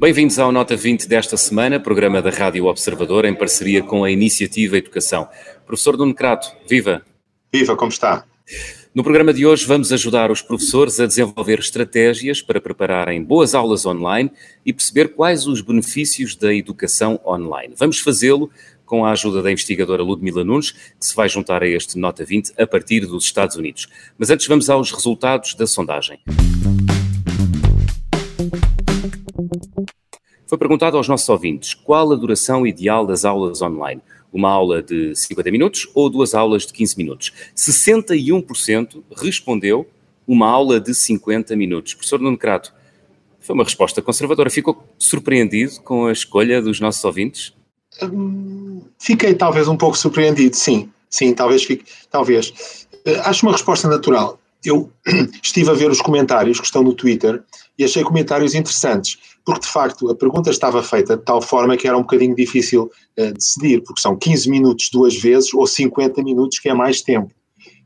Bem-vindos ao Nota 20 desta semana, programa da Rádio Observador em parceria com a Iniciativa Educação. Professor Nuno Crato, viva! Viva, como está? No programa de hoje vamos ajudar os professores a desenvolver estratégias para prepararem boas aulas online e perceber quais os benefícios da educação online. Vamos fazê-lo com a ajuda da investigadora Ludmila Nunes, que se vai juntar a este Nota 20 a partir dos Estados Unidos. Mas antes vamos aos resultados da sondagem. Foi perguntado aos nossos ouvintes qual a duração ideal das aulas online. Uma aula de 50 minutos ou duas aulas de 15 minutos? 61% respondeu uma aula de 50 minutos. Professor Nuno Crato, foi uma resposta conservadora. Ficou surpreendido com a escolha dos nossos ouvintes? Hum, fiquei talvez um pouco surpreendido, sim. Sim, talvez fique. Talvez. Uh, acho uma resposta natural. Eu estive a ver os comentários que estão no Twitter e achei comentários interessantes porque de facto a pergunta estava feita de tal forma que era um bocadinho difícil uh, decidir, porque são 15 minutos duas vezes ou 50 minutos, que é mais tempo.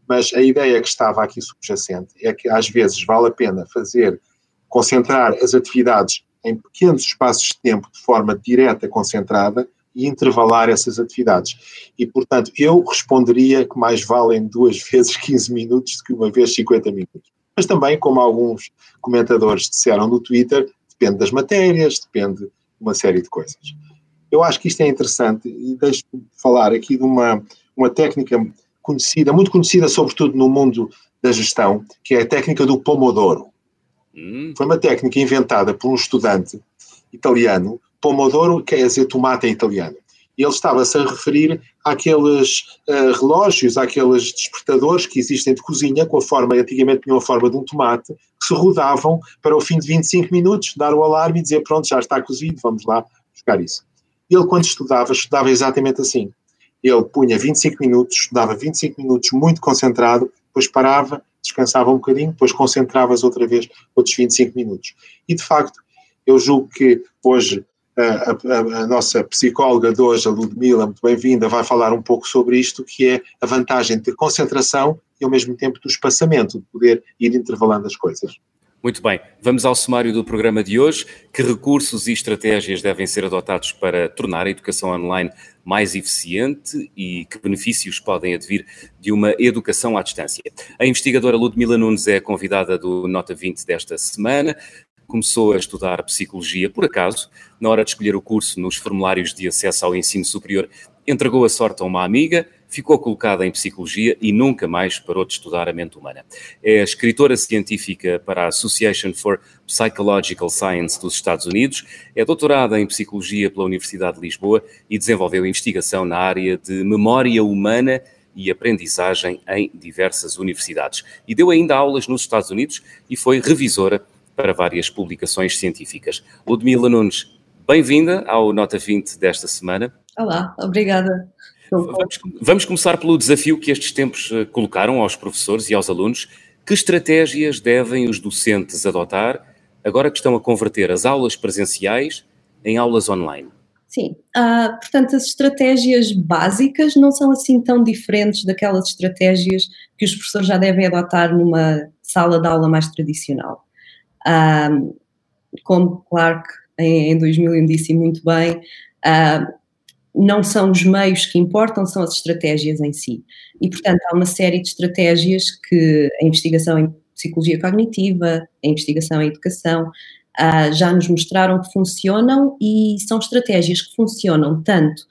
Mas a ideia que estava aqui subjacente é que às vezes vale a pena fazer, concentrar as atividades em pequenos espaços de tempo de forma direta, concentrada, e intervalar essas atividades. E, portanto, eu responderia que mais valem duas vezes 15 minutos do que uma vez 50 minutos. Mas também, como alguns comentadores disseram no Twitter, depende das matérias, depende de uma série de coisas. Eu acho que isto é interessante e deixo-me falar aqui de uma, uma técnica conhecida, muito conhecida sobretudo no mundo da gestão, que é a técnica do Pomodoro. Hum. Foi uma técnica inventada por um estudante italiano, Pomodoro quer dizer tomate em italiano. Ele estava-se a referir àqueles uh, relógios, àqueles despertadores que existem de cozinha, com a forma, antigamente tinham a forma de um tomate, que se rodavam para o fim de 25 minutos, dar o alarme e dizer pronto, já está cozido, vamos lá buscar isso. Ele, quando estudava, estudava exatamente assim. Ele punha 25 minutos, estudava 25 minutos muito concentrado, depois parava, descansava um bocadinho, depois concentravas outra vez outros 25 minutos. E, de facto, eu julgo que hoje a, a, a, nossa psicóloga de hoje, a Ludmila, muito bem-vinda, vai falar um pouco sobre isto, que é a vantagem de concentração e ao mesmo tempo do espaçamento, de poder ir intervalando as coisas. Muito bem, vamos ao sumário do programa de hoje. Que recursos e estratégias devem ser adotados para tornar a educação online mais eficiente e que benefícios podem advir de uma educação à distância? A investigadora Ludmila Nunes é convidada do Nota 20 desta semana começou a estudar psicologia por acaso, na hora de escolher o curso nos formulários de acesso ao ensino superior, entregou a sorte a uma amiga, ficou colocada em psicologia e nunca mais parou de estudar a mente humana. É escritora científica para a Association for Psychological Science dos Estados Unidos, é doutorada em psicologia pela Universidade de Lisboa e desenvolveu investigação na área de memória humana e aprendizagem em diversas universidades. E deu ainda aulas nos Estados Unidos e foi revisora para várias publicações científicas. Ludmila Nunes, bem-vinda ao Nota 20 desta semana. Olá, obrigada. Vamos, vamos, começar pelo desafio que estes tempos eh, colocaram aos professores e aos alunos. Que estratégias devem os docentes adotar agora que estão a converter as aulas presenciais em aulas online? Sim, uh, portanto, as estratégias básicas não são assim tão diferentes daquelas estratégias que os professores já devem adotar numa sala de aula mais tradicional. Como Clark em, em 2001 disse muito bem, não são os meios que importam, são as estratégias em si. E, portanto, há uma série de estratégias que a investigação em psicologia cognitiva, a investigação em educação, uh, já nos mostraram que funcionam e são estratégias que funcionam tanto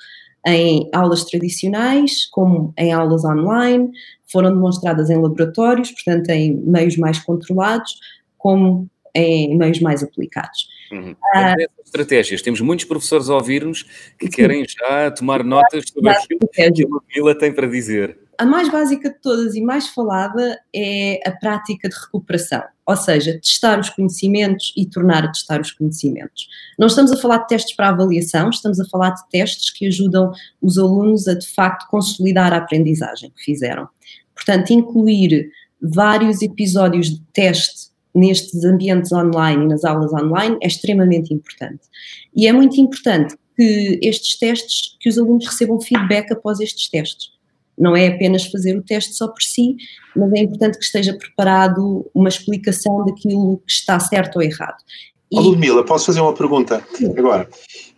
em aulas tradicionais como em aulas online, foram demonstradas em laboratórios, portanto, em meios mais controlados, como em meios mais aplicados. Uhum. Ah, estratégias, temos muitos professores a ouvir-nos que querem já tomar notas sobre aquilo que a Ludmila tem para dizer. A mais básica de todas e mais falada é a prática de recuperação, ou seja, testar os conhecimentos e tornar a testar os conhecimentos. Não estamos a falar de testes para avaliação, estamos a falar de testes que ajudam os alunos a de facto consolidar a aprendizagem que fizeram. Portanto, incluir vários episódios de teste nestes ambientes online e nas aulas online é extremamente importante. E é muito importante que estes testes, que os alunos recebam feedback após estes testes. Não é apenas fazer o teste só por si, mas é importante que esteja preparado uma explicação daquilo que está certo ou errado. E... Ludmila, posso fazer uma pergunta? Sim. Agora,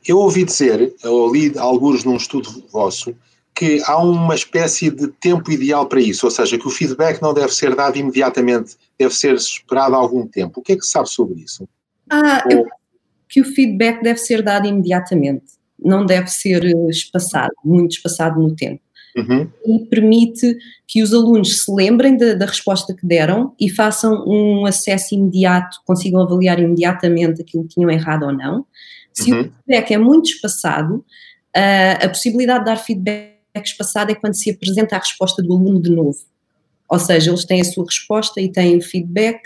eu ouvi dizer, eu li alguns num estudo vosso, que há uma espécie de tempo ideal para isso, ou seja, que o feedback não deve ser dado imediatamente, deve ser esperado algum tempo. O que é que se sabe sobre isso? Ah, ou... que o feedback deve ser dado imediatamente, não deve ser eh, espaçado, muito espaçado no tempo. Uhum. E permite que os alunos se lembrem da, da, resposta que deram e façam um acesso imediato, consigam avaliar imediatamente aquilo que tinham errado ou não. Se uhum. o feedback é muito espaçado, uh, a possibilidade de dar feedback espaçado é quando se apresenta a resposta do aluno de novo. Ou seja, eles têm a sua resposta e têm o feedback,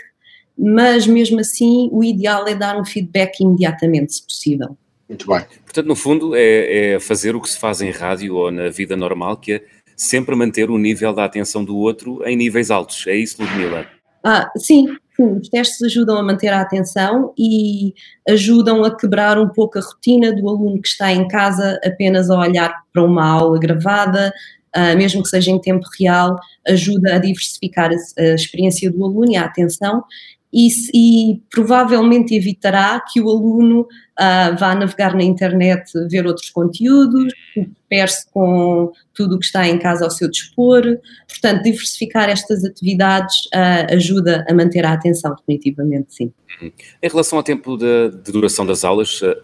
mas mesmo assim o ideal é dar um feedback imediatamente, se possível. Muito bem. Portanto, no fundo, é, é, fazer o que se faz em rádio ou na vida normal, que é sempre manter o nível da atenção do outro em níveis altos. É isso, Ludmila? Ah, sim, os testes ajudam a manter a atenção e ajudam a quebrar um pouco a rotina do aluno que está em casa apenas a olhar para uma aula gravada, uh, mesmo que seja em tempo real, ajuda a diversificar a, a experiência do aluno e a atenção e, e, provavelmente evitará que o aluno uh, vá navegar na internet, ver outros conteúdos, perce com tudo o que está em casa ao seu dispor. Portanto, diversificar estas atividades uh, ajuda a manter a atenção, definitivamente, sim. Em relação ao tempo de, de duração das aulas, uh,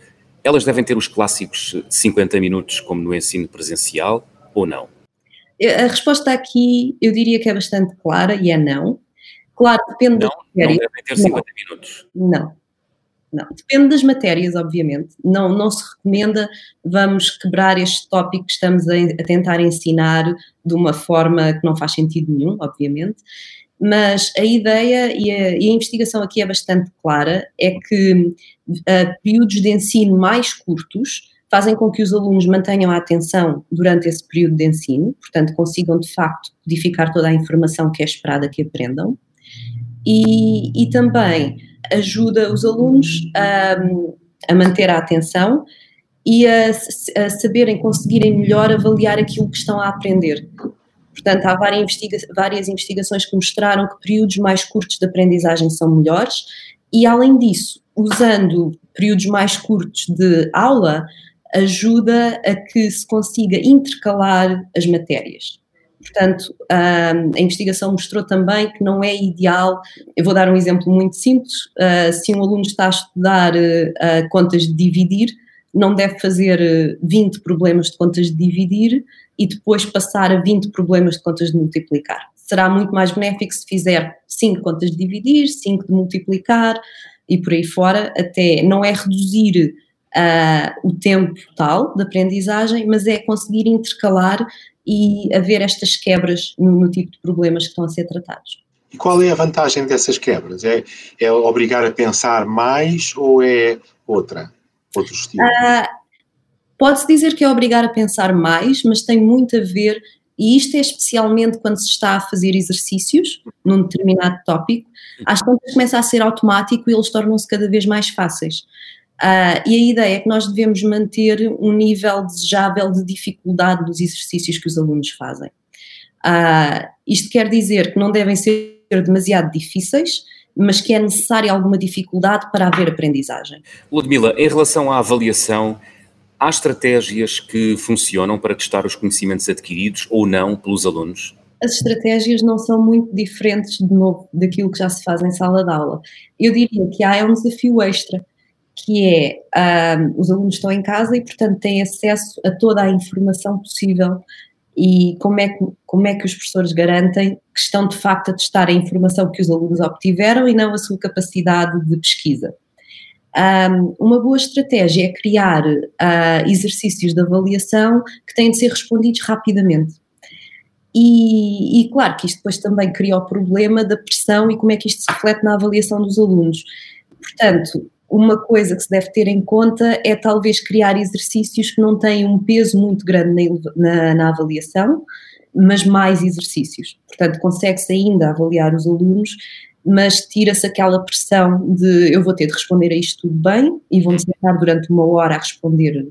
elas devem ter os clássicos 50 minutos, como no ensino presencial, ou não? A resposta aqui eu diria que é bastante clara e é não. Claro, depende não, das matérias. Não devem ter 50 não. minutos. Não. Não, depende das matérias, obviamente. Não, não se recomenda vamos quebrar este tópico que estamos a, a tentar ensinar de uma forma que não faz sentido nenhum, obviamente. Mas a ideia e a, e a investigação aqui é bastante clara, é que uh, períodos de ensino mais curtos fazem com que os alunos mantenham a atenção durante esse período de ensino, portanto consigam de facto codificar toda a informação que é esperada que aprendam e, e também ajuda os alunos a, a manter a atenção e a, a, saberem, conseguirem melhor avaliar aquilo que estão a aprender. Portanto, há várias, investiga várias investigações que mostraram que períodos mais curtos de aprendizagem são melhores e, além disso, usando períodos mais curtos de aula, ajuda a que se consiga intercalar as matérias. Portanto, a investigação mostrou também que não é ideal. Eu vou dar um exemplo muito simples. Ah, se um aluno está a estudar ah, contas de dividir, não deve fazer 20 ah, problemas de contas de dividir e depois passar a 20 problemas de contas de multiplicar. Será muito mais benéfico se fizer 5 contas de dividir, 5 de multiplicar e por aí fora, até não é reduzir uh, o tempo total de aprendizagem, mas é conseguir intercalar e haver estas quebras no, no, tipo de problemas que estão a ser tratados. E qual é a vantagem dessas quebras? É, é obrigar a pensar mais ou é outra? Outro estilo? Uh, Pode-se dizer que é obrigar a pensar mais, mas tem muito a ver, e isto é especialmente quando se está a fazer exercícios num determinado tópico, às tantas começa a ser automático e eles tornam-se cada vez mais fáceis. Uh, e a ideia é que nós devemos manter um nível desejável de dificuldade dos exercícios que os alunos fazem. Uh, isto quer dizer que não devem ser demasiado difíceis, mas que é necessária alguma dificuldade para haver aprendizagem. Ludmila, em relação à avaliação, há estratégias que funcionam para testar os conhecimentos adquiridos ou não pelos alunos? As estratégias não são muito diferentes, de novo, daquilo que já se faz em sala de aula. Eu diria que há é um desafio extra que é um, os alunos estão em casa e, portanto, têm acesso a toda a informação possível e como é que, como é que os professores garantem que estão de facto a testar a informação que os alunos obtiveram e não a sua capacidade de pesquisa. Um, uma boa estratégia é criar uh, exercícios de avaliação que têm de ser respondidos rapidamente. E, e, claro que isto depois também cria o problema da pressão e como é que isto se reflete na avaliação dos alunos. Portanto, uma coisa que se deve ter em conta é talvez criar exercícios que não têm um peso muito grande na, na, na avaliação, mas mais exercícios. Portanto, consegue-se ainda avaliar os alunos mas tira-se aquela pressão de eu vou ter de responder a isto tudo bem e vou-me sentar durante uma hora a responder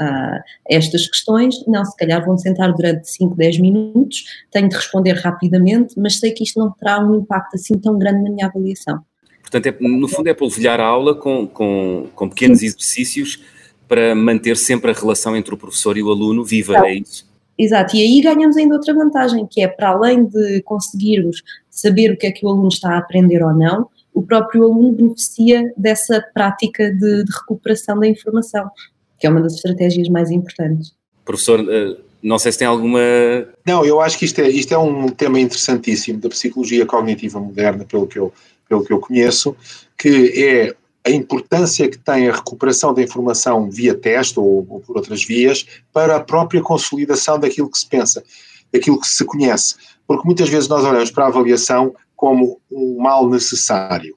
a estas questões. Não, se calhar vou-me sentar durante 5, 10 minutos, tenho de responder rapidamente, mas sei que isto não terá um impacto assim tão grande na minha avaliação. Portanto, é, no fundo é polvilhar a aula com, com, com pequenos Sim. exercícios para manter sempre a relação entre o professor e o aluno viva, é isso? Exato, e aí ganhamos ainda outra vantagem, que é para além de conseguirmos saber o que é que o aluno está a aprender ou não, o próprio aluno beneficia dessa prática de, de recuperação da informação, que é uma das estratégias mais importantes. Professor, eh, não sei se tem alguma. Não, eu acho que isto é, isto é um tema interessantíssimo da psicologia cognitiva moderna, pelo que eu, pelo que eu conheço, que é a importância que tem a recuperação da informação via teste ou, ou, por outras vias para a própria consolidação daquilo que se pensa, daquilo que se conhece. Porque muitas vezes nós olhamos para a avaliação como um mal necessário.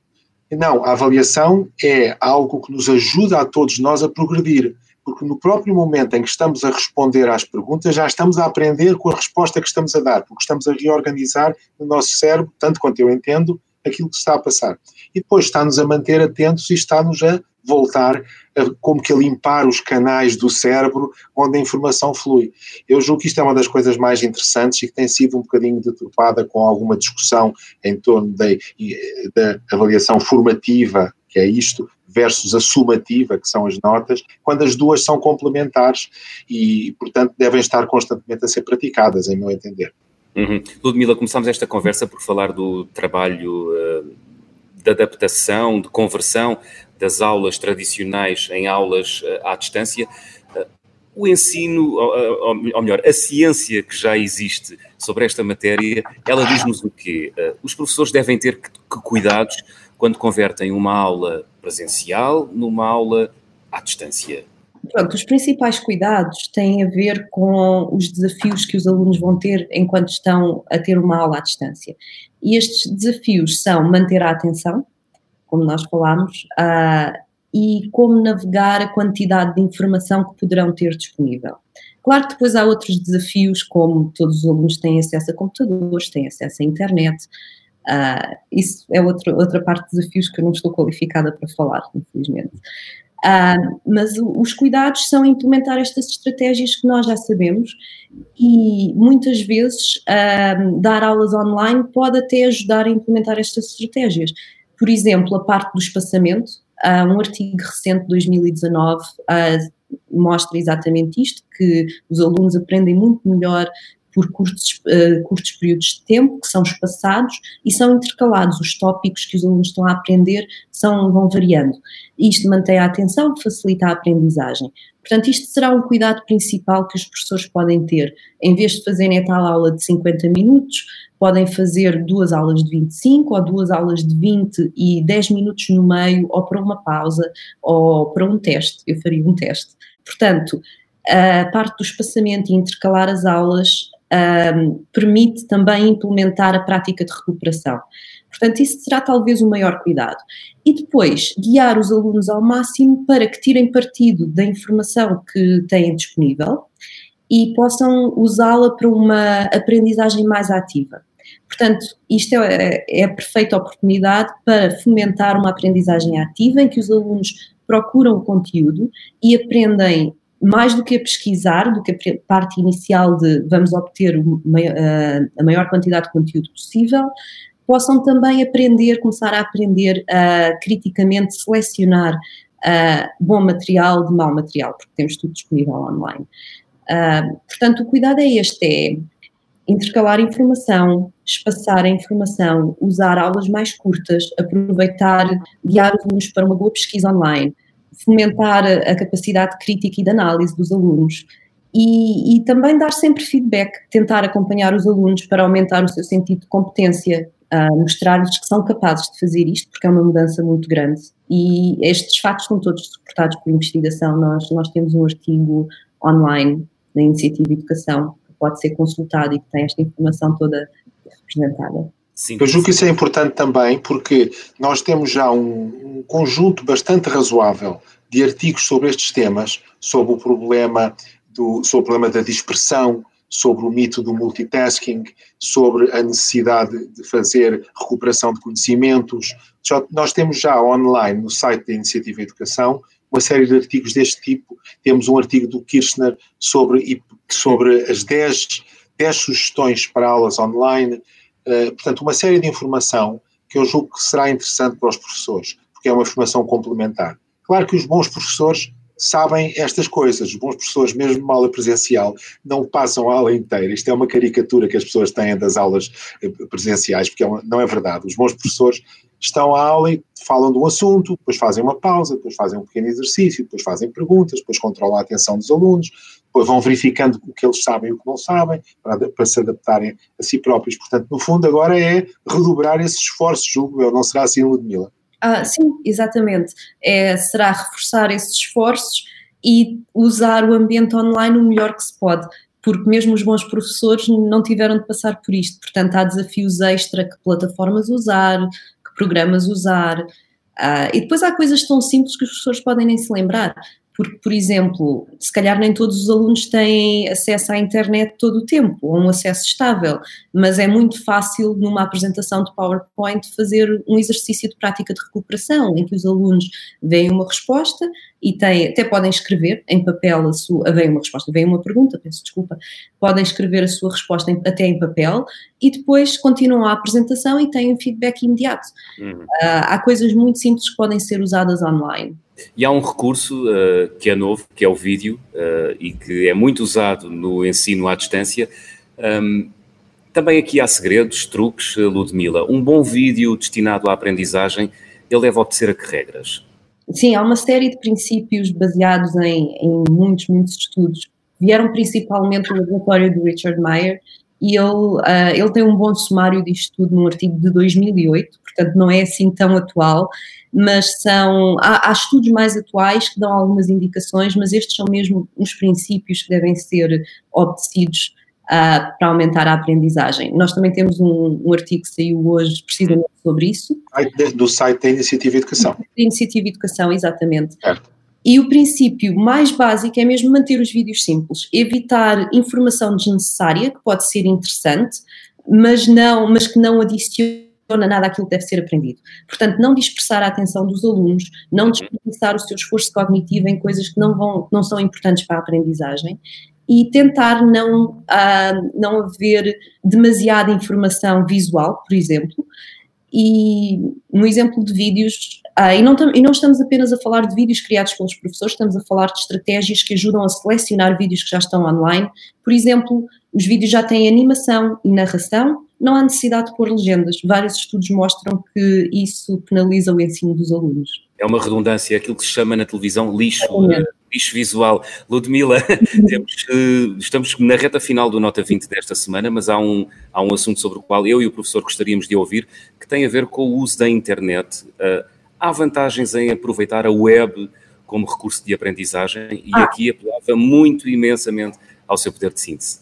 Não, a avaliação é algo que nos ajuda a todos nós a progredir, porque no próprio momento em que estamos a responder às perguntas, já estamos a aprender com a resposta que estamos a dar, porque estamos a reorganizar no nosso cérebro, tanto quanto eu entendo, aquilo que está a passar. E depois está-nos a manter atentos e está-nos a voltar a, como que a limpar os canais do cérebro onde a informação flui. Eu julgo que isto é uma das coisas mais interessantes e que tem sido um bocadinho deturpada com alguma discussão em torno da, da avaliação formativa, que é isto, versus a sumativa, que são as notas, quando as duas são complementares e, portanto, devem estar constantemente a ser praticadas, em meu entender. Uhum. Ludmila, começámos esta conversa por falar do trabalho uh, de adaptação, de conversão das aulas tradicionais em aulas uh, à distância. Uh, o ensino, ou, ou, melhor, a ciência que já existe sobre esta matéria, ela diz-nos o quê? os professores devem ter que, que cuidados quando convertem uma aula presencial numa aula à distância. Pronto, os principais cuidados têm a ver com os desafios que os alunos vão ter enquanto estão a ter uma aula à distância. E estes desafios são manter a atenção, como nós falámos, uh, e como navegar a quantidade de informação que poderão ter disponível. Claro que depois há outros desafios, como todos os alunos têm acesso a computadores, têm acesso à internet, Uh, isso é outro, outra parte de desafios que eu não estou qualificada para falar, infelizmente. Uh, mas os cuidados são implementar estas estratégias que nós já sabemos e muitas vezes uh, dar aulas online pode até ajudar a implementar estas estratégias. Por exemplo, a parte do espaçamento, uh, um artigo recente de 2019 mostra exatamente isto, que os alunos aprendem muito melhor por curtos, uh, curtos períodos de tempo, que são espaçados e são intercalados. Os tópicos que os alunos estão a aprender são, vão variando. Isto mantém a atenção, facilita a aprendizagem. Portanto, isto será um cuidado principal que os professores podem ter. Em vez de fazerem a tal aula de 50 minutos, podem fazer duas aulas de 25 ou duas aulas de 20 e 10 minutos no meio, ou para uma pausa, ou para um teste. Eu faria um teste. Portanto, a parte do espaçamento e intercalar as aulas um, permite também implementar a prática de recuperação. Portanto, isso será talvez o maior cuidado. E depois, guiar os alunos ao máximo para que tirem partido da informação que têm disponível e possam usá-la para uma aprendizagem mais ativa. Portanto, isto é, é a perfeita oportunidade para fomentar uma aprendizagem ativa em que os alunos procuram o conteúdo e aprendem mais do que a pesquisar, do que a parte inicial de vamos obter a maior quantidade de conteúdo possível, possam também aprender, começar a aprender a criticamente selecionar bom material de mau material, porque temos tudo disponível online. Portanto, o cuidado é este, é intercalar informação, espaçar a informação, usar aulas mais curtas, aproveitar, guiar os alunos para uma boa pesquisa online, fomentar a capacidade crítica e de análise dos alunos e, e também dar sempre feedback, tentar acompanhar os alunos para aumentar o seu sentido de competência, mostrar-lhes que são capazes de fazer isto, porque é uma mudança muito grande. E estes fatos são todos suportados por investigação. Nós, nós temos um artigo online da Iniciativa Educação que pode ser consultado e que tem esta informação toda representada. Sim, Eu julgo que isso é importante também porque nós temos já um, um, conjunto bastante razoável de artigos sobre estes temas, sobre o problema, do, sobre o problema da dispersão, sobre o mito do multitasking, sobre a necessidade de fazer recuperação de conhecimentos. Já, nós temos já online no site da Iniciativa Educação uma série de artigos deste tipo. Temos um artigo do Kirchner sobre, sobre as 10, 10 sugestões para aulas online. Uh, portanto, uma série de informação que eu julgo que será interessante para os professores, porque é uma informação complementar. Claro que os bons professores sabem estas coisas. Os bons professores, mesmo aula presencial, não passam a aula inteira. Isto é uma caricatura que as pessoas têm das aulas eh, presenciais, porque é uma, não é verdade. Os bons professores estão à aula e falam de um assunto, depois fazem uma pausa, depois fazem um pequeno exercício, depois fazem perguntas, depois controlam a atenção dos alunos, depois vão verificando o que eles sabem e o que não sabem, para, para se adaptarem a si próprios. Portanto, no fundo, agora é redobrar esses esforços, julgo eu, não será assim, Ludmila? Ah, sim, exatamente. É, será reforçar esses esforços e usar o ambiente online o melhor que se pode, porque mesmo os bons professores não tiveram de passar por isto. Portanto, há desafios extra que plataformas usar, que programas usar. Ah, e depois há coisas tão simples que os professores podem nem se lembrar porque, por exemplo, se calhar nem todos os alunos têm acesso à internet todo o tempo, ou um acesso estável, mas é muito fácil numa apresentação de PowerPoint fazer um exercício de prática de recuperação, em que os alunos veem uma resposta e têm, até podem escrever em papel a sua, vem uma resposta, vem uma pergunta, peço desculpa, podem escrever a sua resposta em, até em papel e depois continuam a apresentação e têm um feedback imediato. Uhum. Uh, há coisas muito simples que podem ser usadas online. E há um recurso uh, que é novo, que é o vídeo, uh, e que é muito usado no ensino à distância. Um, também aqui há segredos, truques, Ludmila. Um bom vídeo destinado à aprendizagem, ele deve obedecer a que regras? Sim, há uma série de princípios baseados em, em muitos, muitos estudos. Vieram principalmente do laboratório do Richard Meyer, e ele, uh, ele tem um bom sumário disto tudo num artigo de 2008, portanto não é assim tão atual, mas são, há, há, estudos mais atuais que dão algumas indicações, mas estes são mesmo os princípios que devem ser obedecidos uh, para aumentar a aprendizagem. Nós também temos um, um, artigo que saiu hoje precisamente sobre isso. Do site da Iniciativa Educação. Da Iniciativa Educação, exatamente. Certo. E o princípio mais básico é mesmo manter os vídeos simples, evitar informação desnecessária, que pode ser interessante, mas, não, mas que não adiciona nada àquilo que deve ser aprendido. Portanto, não dispersar a atenção dos alunos, não desperdiçar o seu esforço cognitivo em coisas que não, vão, não são importantes para a aprendizagem e tentar não, uh, não haver demasiada informação visual, por exemplo, e no exemplo de vídeos, ah, e, não e não estamos apenas a falar de vídeos criados pelos professores, estamos a falar de estratégias que ajudam a selecionar vídeos que já estão online. Por exemplo, os vídeos já têm animação e narração, não há necessidade de pôr legendas. Vários estudos mostram que isso penaliza o ensino dos alunos. É uma redundância, aquilo que se chama na televisão lixo, lixo visual. Ludmila, temos, uh, estamos na reta final do Nota 20 desta semana, mas há um, há um assunto sobre o qual eu e o professor gostaríamos de ouvir, que tem a ver com o uso da internet. Uh, há vantagens em aproveitar a web como recurso de aprendizagem e ah. aqui apelava muito imensamente ao seu poder de síntese.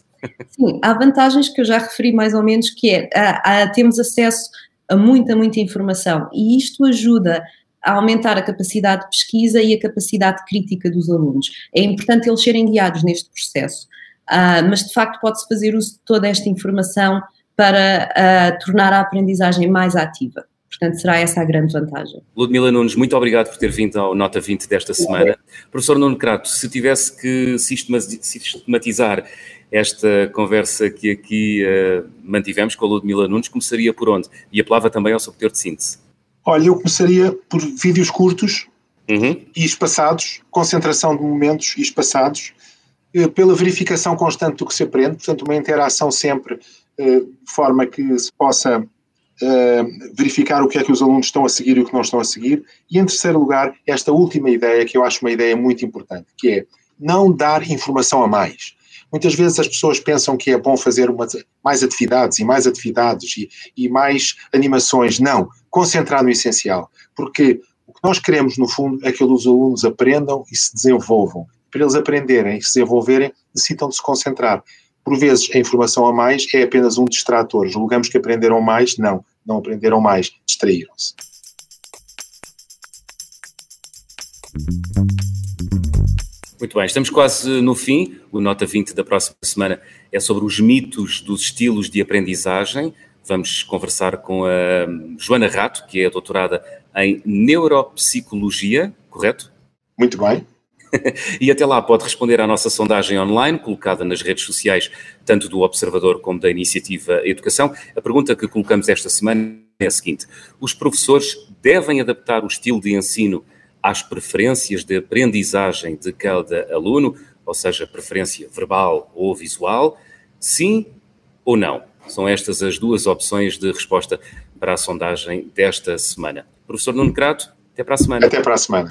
Sim, há vantagens que eu já referi mais ou menos, que é, uh, temos acesso a muita, muita informação e isto ajuda a aumentar a capacidade de pesquisa e a capacidade crítica dos alunos. É importante eles serem guiados neste processo, uh, mas de facto pode-se fazer uso de toda esta informação para uh, tornar a aprendizagem mais ativa. Portanto, será essa a grande vantagem. Ludmila Nunes, muito obrigado por ter vindo ao Nota 20 desta semana. É. Professor Nuno Crato, se tivesse que sistematizar esta conversa que aqui uh, mantivemos com a Ludmila Nunes, começaria por onde? E apelava também ao seu poder de síntese. Olha, eu começaria por vídeos curtos uhum. e espaçados, concentração de momentos e espaçados, eh, pela verificação constante do que se aprende, portanto, uma interação sempre eh, de forma que se possa eh, verificar o que é que os alunos estão a seguir e o que não estão a seguir. E, em terceiro lugar, esta última ideia, que eu acho uma ideia muito importante, que é não dar informação a mais. Muitas vezes as pessoas pensam que é bom fazer uma, mais atividades e mais atividades e, e mais animações. Não, concentrar no essencial. Porque o que nós queremos, no fundo, é que os alunos aprendam e se desenvolvam. Para eles aprenderem e se desenvolverem, necessitam de se concentrar. Por vezes, a informação a mais é apenas um distrator. Julgamos que aprenderam mais. Não, não aprenderam mais, distraíram-se. Muito bem, estamos quase no fim. O Nota 20 da próxima semana é sobre os mitos dos estilos de aprendizagem. Vamos conversar com a Joana Rato, que é doutorada em Neuropsicologia, correto? Muito bem. e até lá pode responder à nossa sondagem online, colocada nas redes sociais, tanto do Observador como da Iniciativa Educação. A pergunta que colocamos esta semana é a seguinte: os professores devem adaptar o estilo de ensino às preferências de aprendizagem de cada aluno, ou seja, preferência verbal ou visual? Sim ou não? São estas as duas opções de resposta para a sondagem desta semana. Professor Nuno Crato, até para a semana. Até para a semana.